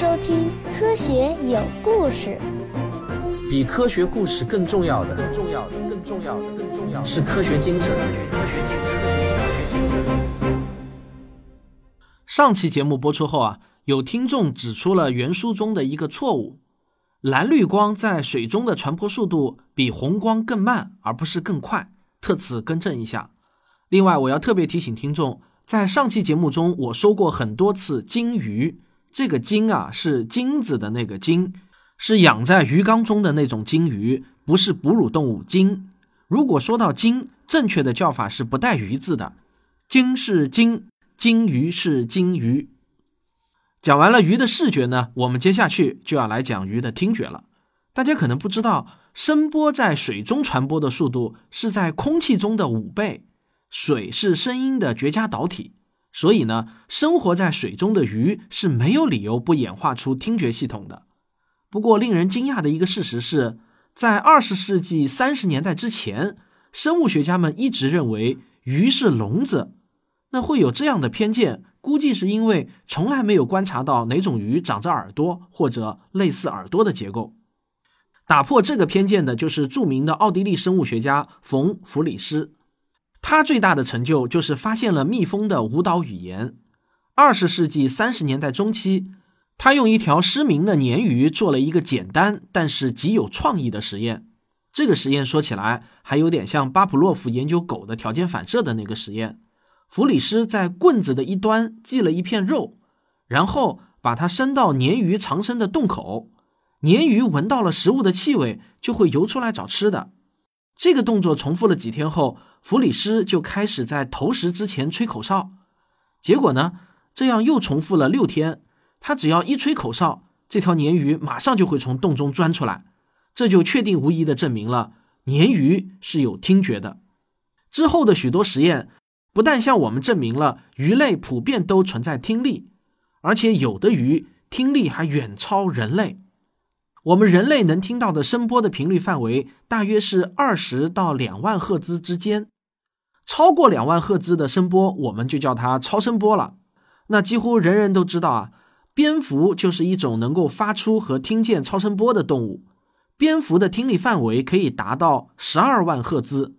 收听《科学有故事》。比科学故事更重要的，更重要的，更重要的，更重要的是科学精神。上期节目播出后啊，有听众指出了原书中的一个错误：蓝绿光在水中的传播速度比红光更慢，而不是更快。特此更正一下。另外，我要特别提醒听众，在上期节目中我说过很多次“金鱼”，这个“金”啊是金子的那个“金”，是养在鱼缸中的那种金鱼，不是哺乳动物金。如果说到金，正确的叫法是不带“鱼”字的，“金”是金。金鱼是金鱼。讲完了鱼的视觉呢，我们接下去就要来讲鱼的听觉了。大家可能不知道，声波在水中传播的速度是在空气中的五倍。水是声音的绝佳导体，所以呢，生活在水中的鱼是没有理由不演化出听觉系统的。不过，令人惊讶的一个事实是，在二十世纪三十年代之前，生物学家们一直认为鱼是聋子。那会有这样的偏见，估计是因为从来没有观察到哪种鱼长着耳朵或者类似耳朵的结构。打破这个偏见的就是著名的奥地利生物学家冯·弗里斯，他最大的成就就是发现了蜜蜂的舞蹈语言。二十世纪三十年代中期，他用一条失明的鲶鱼做了一个简单但是极有创意的实验。这个实验说起来还有点像巴甫洛夫研究狗的条件反射的那个实验。弗里斯在棍子的一端系了一片肉，然后把它伸到鲶鱼藏身的洞口。鲶鱼闻到了食物的气味，就会游出来找吃的。这个动作重复了几天后，弗里斯就开始在投食之前吹口哨。结果呢，这样又重复了六天。他只要一吹口哨，这条鲶鱼马上就会从洞中钻出来。这就确定无疑的证明了鲶鱼是有听觉的。之后的许多实验。不但向我们证明了鱼类普遍都存在听力，而且有的鱼听力还远超人类。我们人类能听到的声波的频率范围大约是二十到两万赫兹之间，超过两万赫兹的声波我们就叫它超声波了。那几乎人人都知道啊，蝙蝠就是一种能够发出和听见超声波的动物，蝙蝠的听力范围可以达到十二万赫兹。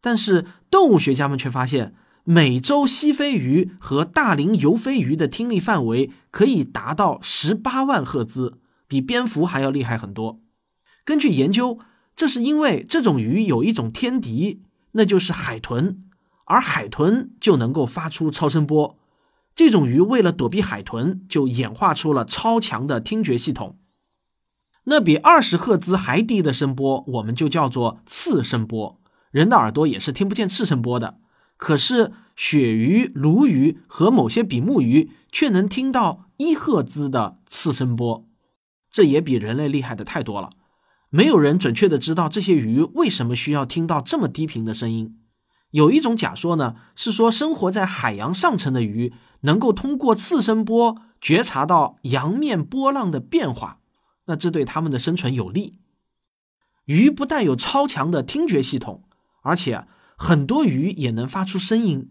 但是动物学家们却发现。美洲西飞鱼和大龄游飞鱼的听力范围可以达到十八万赫兹，比蝙蝠还要厉害很多。根据研究，这是因为这种鱼有一种天敌，那就是海豚，而海豚就能够发出超声波。这种鱼为了躲避海豚，就演化出了超强的听觉系统。那比二十赫兹还低的声波，我们就叫做次声波。人的耳朵也是听不见次声波的。可是，鳕鱼、鲈鱼和某些比目鱼却能听到一赫兹的次声波，这也比人类厉害的太多了。没有人准确的知道这些鱼为什么需要听到这么低频的声音。有一种假说呢，是说生活在海洋上层的鱼能够通过次声波觉察到洋面波浪的变化，那这对它们的生存有利。鱼不但有超强的听觉系统，而且。很多鱼也能发出声音，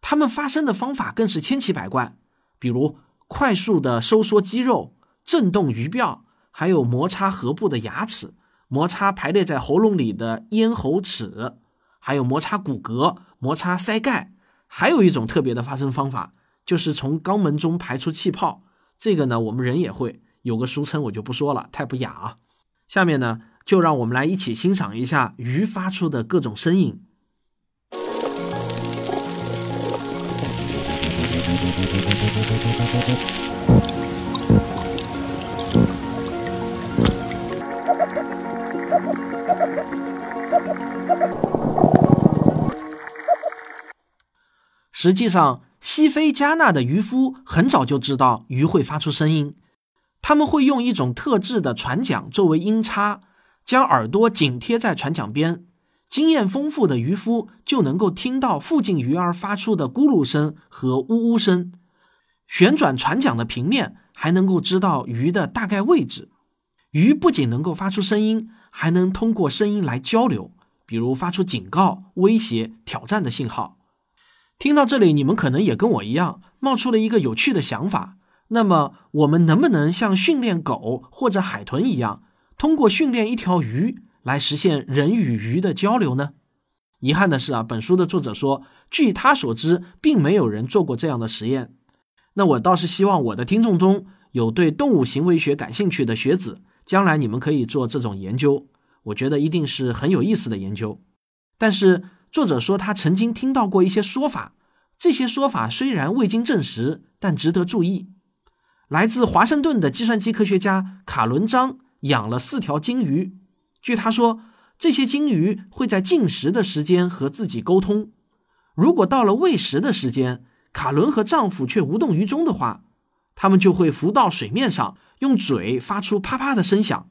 它们发声的方法更是千奇百怪，比如快速的收缩肌肉、震动鱼鳔，还有摩擦颌部的牙齿、摩擦排列在喉咙里的咽喉齿，还有摩擦骨骼、摩擦腮盖。还有一种特别的发声方法，就是从肛门中排出气泡。这个呢，我们人也会有个俗称，我就不说了，太不雅啊。下面呢，就让我们来一起欣赏一下鱼发出的各种声音。实际上，西非加纳的渔夫很早就知道鱼会发出声音，他们会用一种特制的船桨作为音叉，将耳朵紧贴在船桨边。经验丰富的渔夫就能够听到附近鱼儿发出的咕噜声和呜呜声。旋转船桨的平面还能够知道鱼的大概位置。鱼不仅能够发出声音，还能通过声音来交流，比如发出警告、威胁、挑战的信号。听到这里，你们可能也跟我一样冒出了一个有趣的想法，那么我们能不能像训练狗或者海豚一样，通过训练一条鱼来实现人与鱼的交流呢？遗憾的是啊，本书的作者说，据他所知，并没有人做过这样的实验。那我倒是希望我的听众中有对动物行为学感兴趣的学子，将来你们可以做这种研究，我觉得一定是很有意思的研究。但是作者说他曾经听到过一些说法，这些说法虽然未经证实，但值得注意。来自华盛顿的计算机科学家卡伦章养了四条金鱼，据他说。这些金鱼会在进食的时间和自己沟通。如果到了喂食的时间，卡伦和丈夫却无动于衷的话，他们就会浮到水面上，用嘴发出啪啪的声响，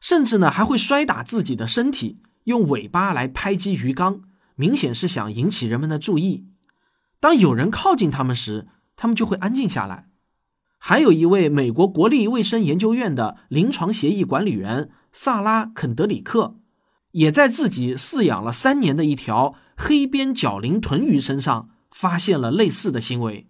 甚至呢还会摔打自己的身体，用尾巴来拍击鱼缸，明显是想引起人们的注意。当有人靠近他们时，他们就会安静下来。还有一位美国国立卫生研究院的临床协议管理员萨拉肯德里克。也在自己饲养了三年的一条黑边角鳞豚鱼身上发现了类似的行为。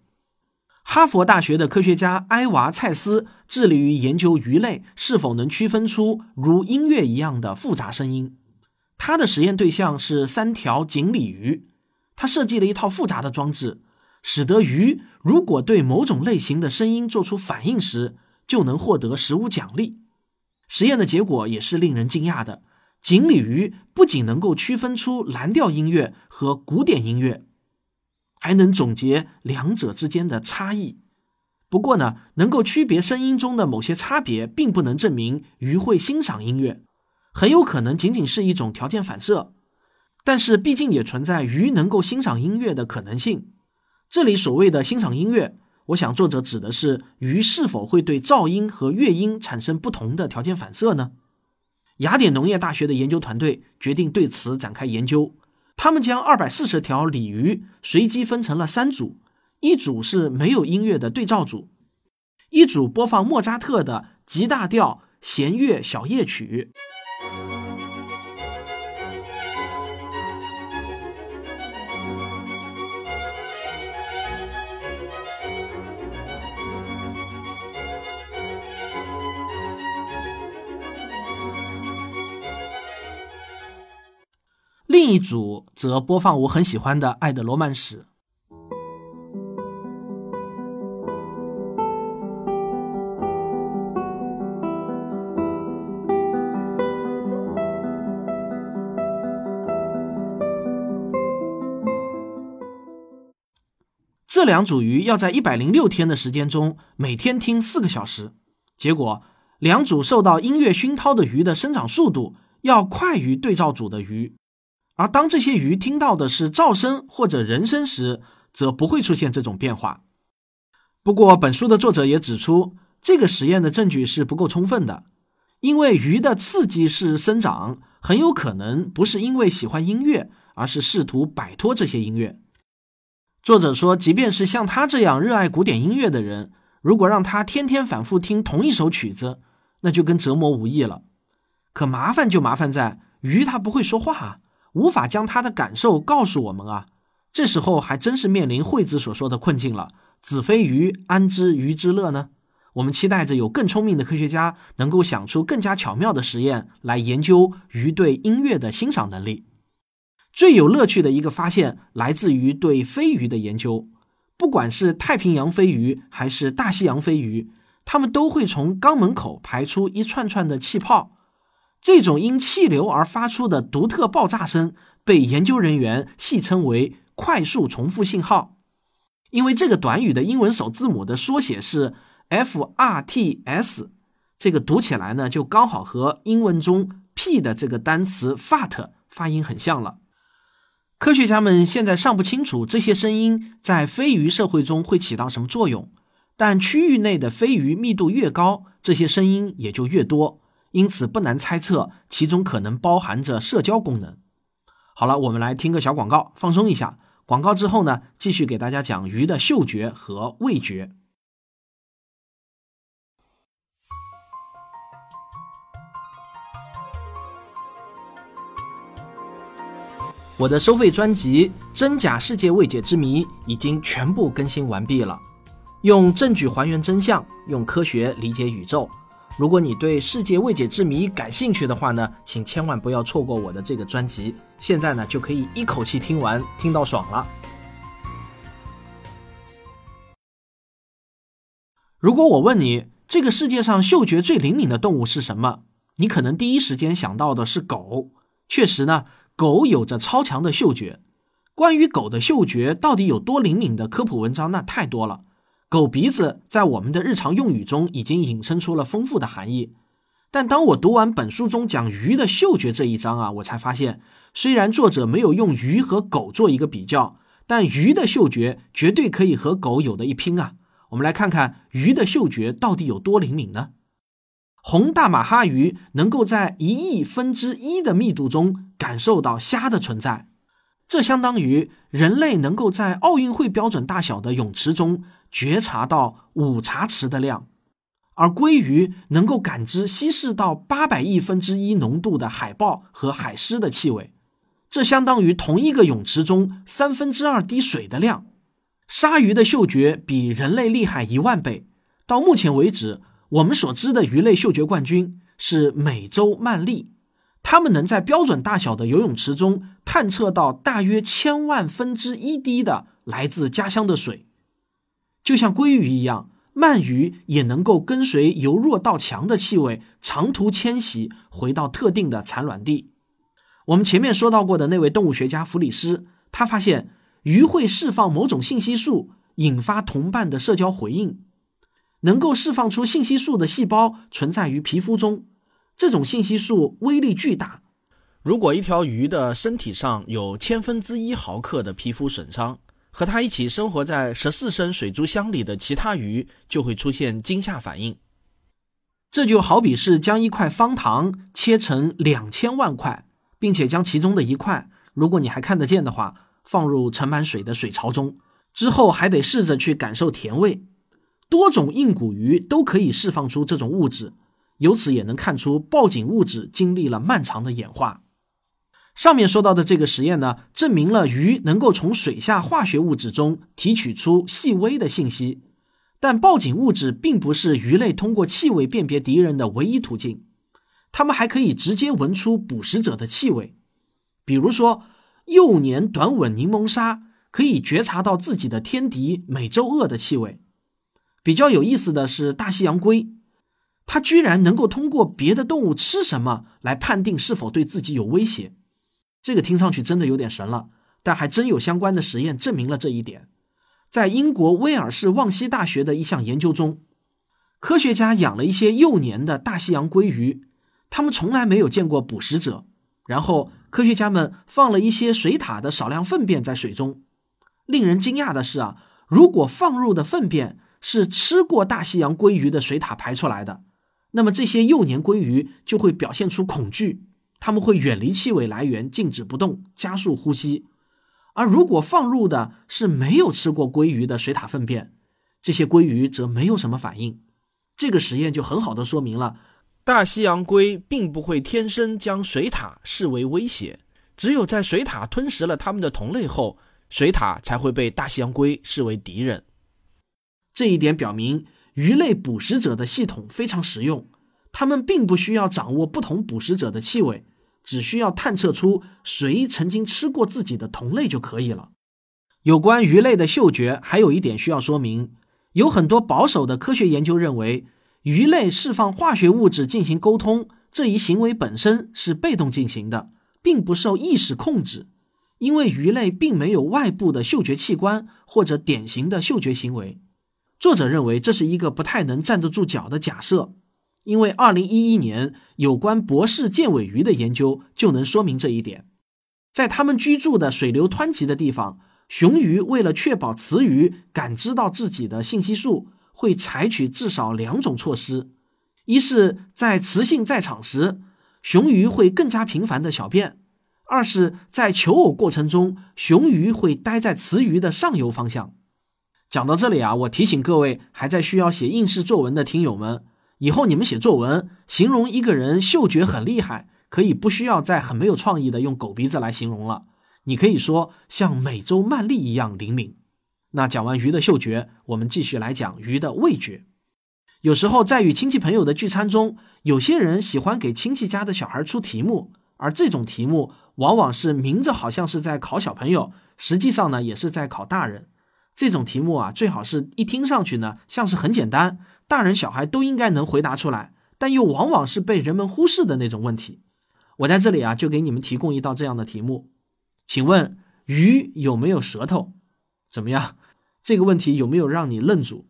哈佛大学的科学家埃娃·蔡斯致力于研究鱼类是否能区分出如音乐一样的复杂声音。他的实验对象是三条锦鲤鱼。他设计了一套复杂的装置，使得鱼如果对某种类型的声音做出反应时，就能获得食物奖励。实验的结果也是令人惊讶的。锦鲤鱼不仅能够区分出蓝调音乐和古典音乐，还能总结两者之间的差异。不过呢，能够区别声音中的某些差别，并不能证明鱼会欣赏音乐，很有可能仅仅是一种条件反射。但是，毕竟也存在鱼能够欣赏音乐的可能性。这里所谓的欣赏音乐，我想作者指的是鱼是否会对噪音和乐音产生不同的条件反射呢？雅典农业大学的研究团队决定对此展开研究。他们将二百四十条鲤鱼随机分成了三组，一组是没有音乐的对照组，一组播放莫扎特的 G 大调弦乐小夜曲。另一组则播放我很喜欢的《爱的罗曼史》。这两组鱼要在一百零六天的时间中，每天听四个小时。结果，两组受到音乐熏陶的鱼的生长速度要快于对照组的鱼。而当这些鱼听到的是噪声或者人声时，则不会出现这种变化。不过，本书的作者也指出，这个实验的证据是不够充分的，因为鱼的刺激式生长很有可能不是因为喜欢音乐，而是试图摆脱这些音乐。作者说，即便是像他这样热爱古典音乐的人，如果让他天天反复听同一首曲子，那就跟折磨无异了。可麻烦就麻烦在鱼，它不会说话。无法将他的感受告诉我们啊，这时候还真是面临惠子所说的困境了。子非鱼，安知鱼之乐呢？我们期待着有更聪明的科学家能够想出更加巧妙的实验来研究鱼对音乐的欣赏能力。最有乐趣的一个发现来自于对飞鱼的研究，不管是太平洋飞鱼还是大西洋飞鱼，它们都会从肛门口排出一串串的气泡。这种因气流而发出的独特爆炸声被研究人员戏称为“快速重复信号”，因为这个短语的英文首字母的缩写是 FRTS，这个读起来呢就刚好和英文中 “p” 的这个单词 fat 发音很像了。科学家们现在尚不清楚这些声音在飞鱼社会中会起到什么作用，但区域内的飞鱼密度越高，这些声音也就越多。因此，不难猜测其中可能包含着社交功能。好了，我们来听个小广告，放松一下。广告之后呢，继续给大家讲鱼的嗅觉和味觉。我的收费专辑《真假世界未解之谜》已经全部更新完毕了。用证据还原真相，用科学理解宇宙。如果你对世界未解之谜感兴趣的话呢，请千万不要错过我的这个专辑。现在呢，就可以一口气听完，听到爽了。如果我问你，这个世界上嗅觉最灵敏的动物是什么？你可能第一时间想到的是狗。确实呢，狗有着超强的嗅觉。关于狗的嗅觉到底有多灵敏的科普文章那太多了。狗鼻子在我们的日常用语中已经引申出了丰富的含义。但当我读完本书中讲鱼的嗅觉这一章啊，我才发现，虽然作者没有用鱼和狗做一个比较，但鱼的嗅觉绝对可以和狗有的一拼啊。我们来看看鱼的嗅觉到底有多灵敏呢？红大马哈鱼能够在一亿分之一的密度中感受到虾的存在。这相当于人类能够在奥运会标准大小的泳池中觉察到五茶匙的量，而鲑鱼能够感知稀释到八百亿分之一浓度的海豹和海狮的气味，这相当于同一个泳池中三分之二滴水的量。鲨鱼的嗅觉比人类厉害一万倍。到目前为止，我们所知的鱼类嗅觉冠军是美洲鳗鲡。它们能在标准大小的游泳池中探测到大约千万分之一滴的来自家乡的水，就像鲑鱼一样，鳗鱼也能够跟随由弱到强的气味长途迁徙，回到特定的产卵地。我们前面说到过的那位动物学家弗里斯，他发现鱼会释放某种信息素，引发同伴的社交回应。能够释放出信息素的细胞存在于皮肤中。这种信息素威力巨大。如果一条鱼的身体上有千分之一毫克的皮肤损伤，和它一起生活在十四升水族箱里的其他鱼就会出现惊吓反应。这就好比是将一块方糖切成两千万块，并且将其中的一块，如果你还看得见的话，放入盛满水的水槽中，之后还得试着去感受甜味。多种硬骨鱼都可以释放出这种物质。由此也能看出，报警物质经历了漫长的演化。上面说到的这个实验呢，证明了鱼能够从水下化学物质中提取出细微的信息。但报警物质并不是鱼类通过气味辨别敌人的唯一途径，它们还可以直接闻出捕食者的气味。比如说，幼年短吻柠檬鲨可以觉察到自己的天敌美洲鳄的气味。比较有意思的是，大西洋龟。它居然能够通过别的动物吃什么来判定是否对自己有威胁，这个听上去真的有点神了。但还真有相关的实验证明了这一点。在英国威尔士旺西大学的一项研究中，科学家养了一些幼年的大西洋鲑鱼，他们从来没有见过捕食者。然后科学家们放了一些水獭的少量粪便在水中。令人惊讶的是啊，如果放入的粪便是吃过大西洋鲑鱼的水獭排出来的。那么这些幼年鲑鱼就会表现出恐惧，他们会远离气味来源，静止不动，加速呼吸。而如果放入的是没有吃过鲑鱼的水獭粪便，这些鲑鱼则没有什么反应。这个实验就很好的说明了，大西洋龟并不会天生将水獭视为威胁，只有在水獭吞食了它们的同类后，水獭才会被大西洋龟视为敌人。这一点表明。鱼类捕食者的系统非常实用，它们并不需要掌握不同捕食者的气味，只需要探测出谁曾经吃过自己的同类就可以了。有关鱼类的嗅觉，还有一点需要说明：有很多保守的科学研究认为，鱼类释放化学物质进行沟通这一行为本身是被动进行的，并不受意识控制，因为鱼类并没有外部的嗅觉器官或者典型的嗅觉行为。作者认为这是一个不太能站得住脚的假设，因为2011年有关博士剑尾鱼的研究就能说明这一点。在它们居住的水流湍急的地方，雄鱼为了确保雌鱼感知到自己的信息素，会采取至少两种措施：一是，在雌性在场时，雄鱼会更加频繁的小便；二是，在求偶过程中，雄鱼会待在雌鱼的上游方向。讲到这里啊，我提醒各位还在需要写应试作文的听友们，以后你们写作文，形容一个人嗅觉很厉害，可以不需要再很没有创意的用狗鼻子来形容了，你可以说像美洲鳗鲡一样灵敏。那讲完鱼的嗅觉，我们继续来讲鱼的味觉。有时候在与亲戚朋友的聚餐中，有些人喜欢给亲戚家的小孩出题目，而这种题目往往是明着好像是在考小朋友，实际上呢也是在考大人。这种题目啊，最好是一听上去呢像是很简单，大人小孩都应该能回答出来，但又往往是被人们忽视的那种问题。我在这里啊，就给你们提供一道这样的题目，请问鱼有没有舌头？怎么样？这个问题有没有让你愣住？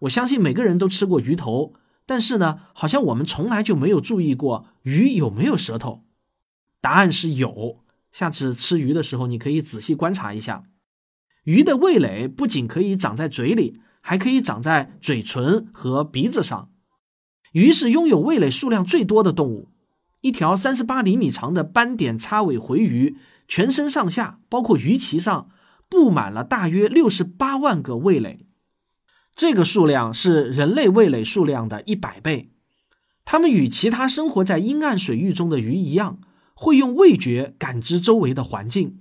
我相信每个人都吃过鱼头，但是呢，好像我们从来就没有注意过鱼有没有舌头。答案是有，下次吃鱼的时候，你可以仔细观察一下。鱼的味蕾不仅可以长在嘴里，还可以长在嘴唇和鼻子上。鱼是拥有味蕾数量最多的动物。一条三十八厘米长的斑点叉尾回鱼，全身上下，包括鱼鳍上，布满了大约六十八万个味蕾。这个数量是人类味蕾数量的一百倍。它们与其他生活在阴暗水域中的鱼一样，会用味觉感知周围的环境。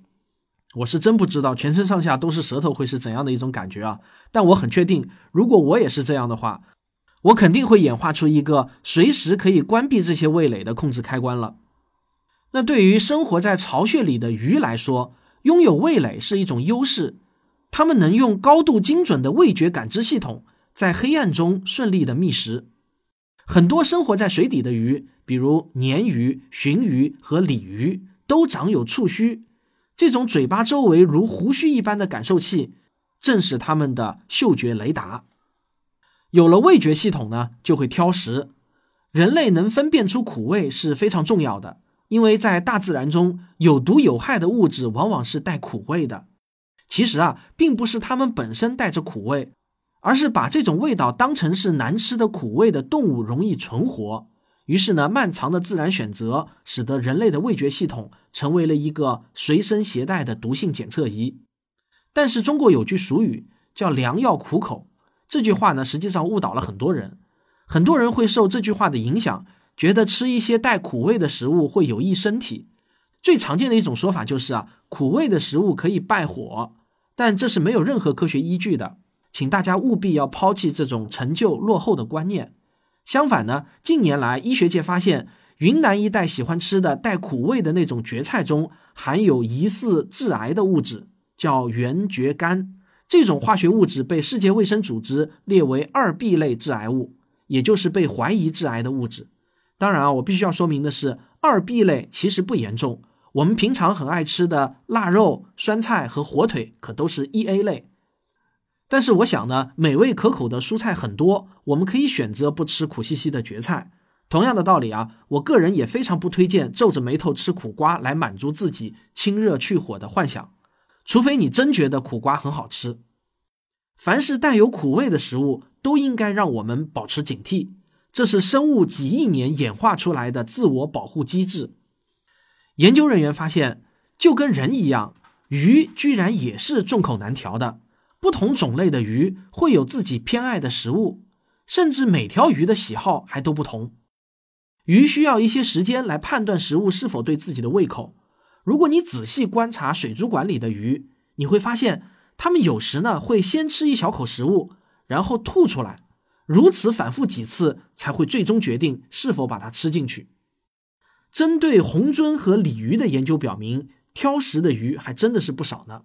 我是真不知道全身上下都是舌头会是怎样的一种感觉啊！但我很确定，如果我也是这样的话，我肯定会演化出一个随时可以关闭这些味蕾的控制开关了。那对于生活在巢穴里的鱼来说，拥有味蕾是一种优势。它们能用高度精准的味觉感知系统，在黑暗中顺利的觅食。很多生活在水底的鱼，比如鲶鱼、鲟鱼和鲤鱼，都长有触须。这种嘴巴周围如胡须一般的感受器，正是它们的嗅觉雷达。有了味觉系统呢，就会挑食。人类能分辨出苦味是非常重要的，因为在大自然中有毒有害的物质往往是带苦味的。其实啊，并不是它们本身带着苦味，而是把这种味道当成是难吃的苦味的动物容易存活。于是呢，漫长的自然选择使得人类的味觉系统成为了一个随身携带的毒性检测仪。但是中国有句俗语叫“良药苦口”，这句话呢，实际上误导了很多人。很多人会受这句话的影响，觉得吃一些带苦味的食物会有益身体。最常见的一种说法就是啊，苦味的食物可以败火。但这是没有任何科学依据的，请大家务必要抛弃这种陈旧落后的观念。相反呢，近年来医学界发现，云南一带喜欢吃的带苦味的那种蕨菜中含有疑似致癌的物质，叫原蕨苷。这种化学物质被世界卫生组织列为二 B 类致癌物，也就是被怀疑致癌的物质。当然啊，我必须要说明的是，二 B 类其实不严重。我们平常很爱吃的腊肉、酸菜和火腿，可都是一 A 类。但是我想呢，美味可口的蔬菜很多，我们可以选择不吃苦兮兮的蕨菜。同样的道理啊，我个人也非常不推荐皱着眉头吃苦瓜来满足自己清热去火的幻想，除非你真觉得苦瓜很好吃。凡是带有苦味的食物，都应该让我们保持警惕，这是生物几亿年演化出来的自我保护机制。研究人员发现，就跟人一样，鱼居然也是众口难调的。不同种类的鱼会有自己偏爱的食物，甚至每条鱼的喜好还都不同。鱼需要一些时间来判断食物是否对自己的胃口。如果你仔细观察水族馆里的鱼，你会发现，它们有时呢会先吃一小口食物，然后吐出来，如此反复几次，才会最终决定是否把它吃进去。针对红鳟和鲤鱼的研究表明，挑食的鱼还真的是不少呢。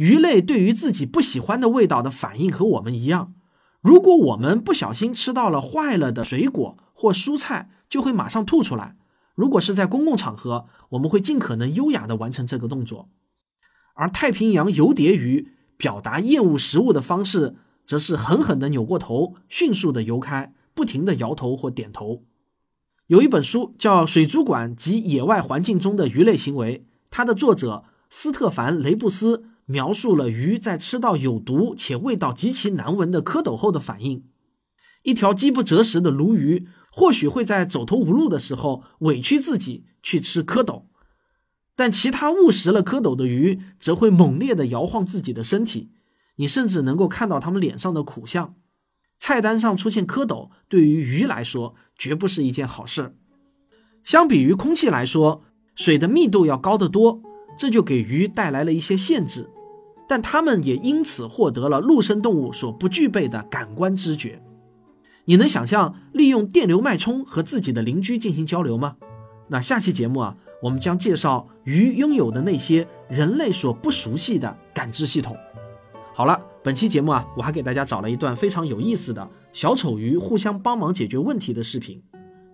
鱼类对于自己不喜欢的味道的反应和我们一样。如果我们不小心吃到了坏了的水果或蔬菜，就会马上吐出来。如果是在公共场合，我们会尽可能优雅地完成这个动作。而太平洋油蝶鱼表达厌恶食物的方式，则是狠狠地扭过头，迅速地游开，不停地摇头或点头。有一本书叫《水族馆及野外环境中的鱼类行为》，它的作者斯特凡·雷布斯描述了鱼在吃到有毒且味道极其难闻的蝌蚪后的反应。一条饥不择食的鲈鱼或许会在走投无路的时候委屈自己去吃蝌蚪，但其他误食了蝌蚪的鱼则会猛烈地摇晃自己的身体，你甚至能够看到它们脸上的苦相。菜单上出现蝌蚪，对于鱼来说绝不是一件好事。相比于空气来说，水的密度要高得多，这就给鱼带来了一些限制。但它们也因此获得了陆生动物所不具备的感官知觉。你能想象利用电流脉冲和自己的邻居进行交流吗？那下期节目啊，我们将介绍鱼拥有的那些人类所不熟悉的感知系统。好了，本期节目啊，我还给大家找了一段非常有意思的小丑鱼互相帮忙解决问题的视频。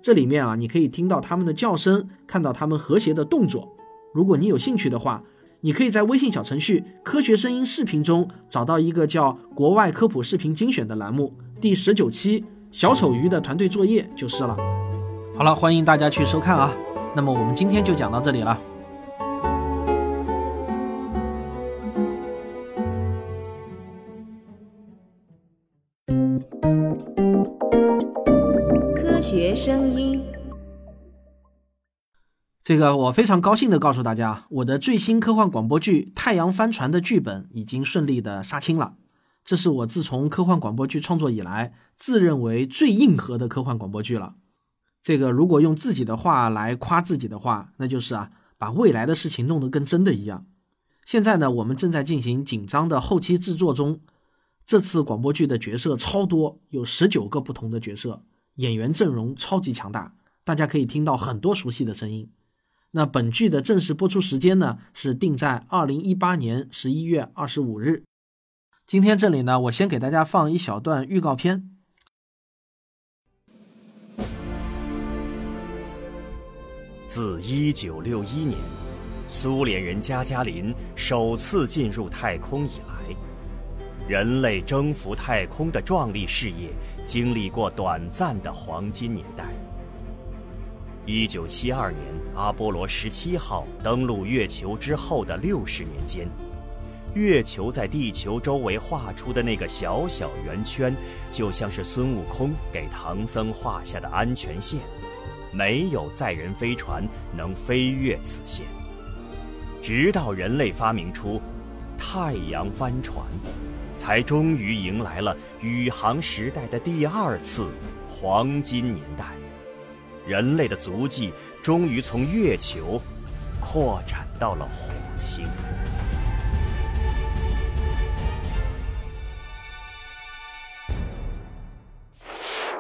这里面啊，你可以听到它们的叫声，看到它们和谐的动作。如果你有兴趣的话，你可以在微信小程序“科学声音视频”中找到一个叫“国外科普视频精选”的栏目，第十九期小丑鱼的团队作业就是了。好了，欢迎大家去收看啊。那么我们今天就讲到这里了。这个我非常高兴的告诉大家，我的最新科幻广播剧《太阳帆船》的剧本已经顺利的杀青了。这是我自从科幻广播剧创作以来，自认为最硬核的科幻广播剧了。这个如果用自己的话来夸自己的话，那就是啊，把未来的事情弄得跟真的一样。现在呢，我们正在进行紧张的后期制作中。这次广播剧的角色超多，有十九个不同的角色，演员阵容超级强大，大家可以听到很多熟悉的声音。那本剧的正式播出时间呢，是定在二零一八年十一月二十五日。今天这里呢，我先给大家放一小段预告片。自一九六一年，苏联人加加林首次进入太空以来，人类征服太空的壮丽事业经历过短暂的黄金年代。一九七二年，阿波罗十七号登陆月球之后的六十年间，月球在地球周围画出的那个小小圆圈，就像是孙悟空给唐僧画下的安全线。没有载人飞船能飞越此线，直到人类发明出太阳帆船，才终于迎来了宇航时代的第二次黄金年代。人类的足迹终于从月球扩展到了火星。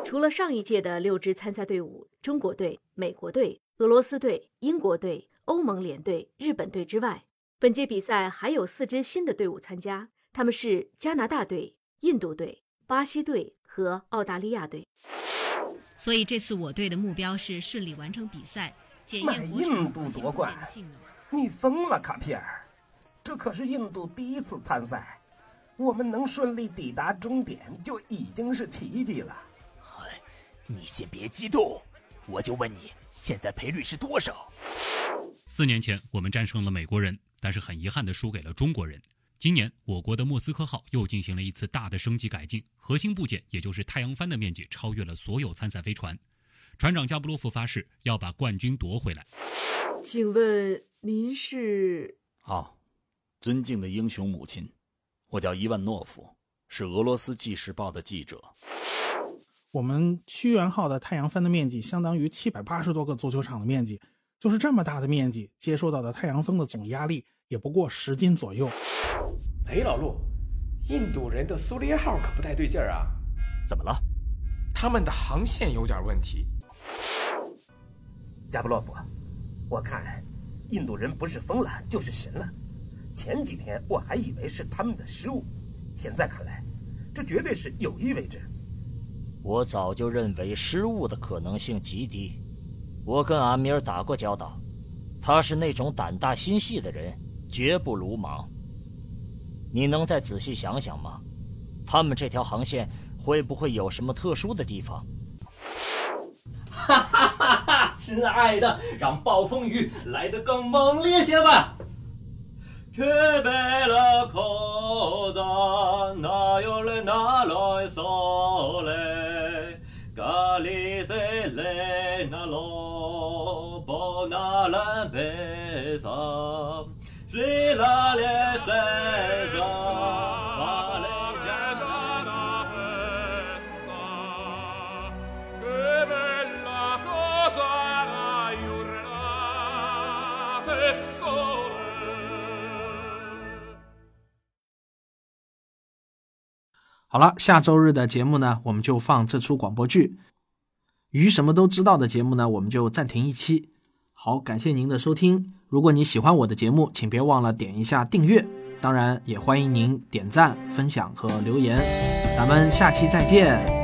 除了上一届的六支参赛队伍——中国队、美国队、俄罗斯队、英国队、欧盟联队、日本队之外，本届比赛还有四支新的队伍参加，他们是加拿大队、印度队、巴西队和澳大利亚队。所以这次我队的目标是顺利完成比赛，检验国印度夺冠。你疯了，卡皮尔！这可是印度第一次参赛，我们能顺利抵达终点就已经是奇迹了。你先别激动，我就问你，现在赔率是多少？四年前我们战胜了美国人，但是很遗憾的输给了中国人。今年我国的莫斯科号又进行了一次大的升级改进，核心部件也就是太阳帆的面积超越了所有参赛飞船。船长加布洛夫发誓要把冠军夺回来。请问您是？哦，尊敬的英雄母亲，我叫伊万诺夫，是俄罗斯纪时报的记者。我们屈原号的太阳帆的面积相当于七百八十多个足球场的面积，就是这么大的面积，接受到的太阳风的总压力也不过十斤左右。哎，老陆，印度人的苏联号可不太对劲儿啊！怎么了？他们的航线有点问题。加布洛夫，我看印度人不是疯了就是神了。前几天我还以为是他们的失误，现在看来，这绝对是有意为之。我早就认为失误的可能性极低。我跟阿米尔打过交道，他是那种胆大心细的人，绝不鲁莽。你能再仔细想想吗？他们这条航线会不会有什么特殊的地方？哈哈哈哈，亲爱的，让暴风雨来得更猛烈些吧。好了下周日的节目呢我们就放这出广播剧。鱼什么都知道的节目呢我们就暂停一期。好感谢您的收听。如果你喜欢我的节目，请别忘了点一下订阅。当然，也欢迎您点赞、分享和留言。咱们下期再见。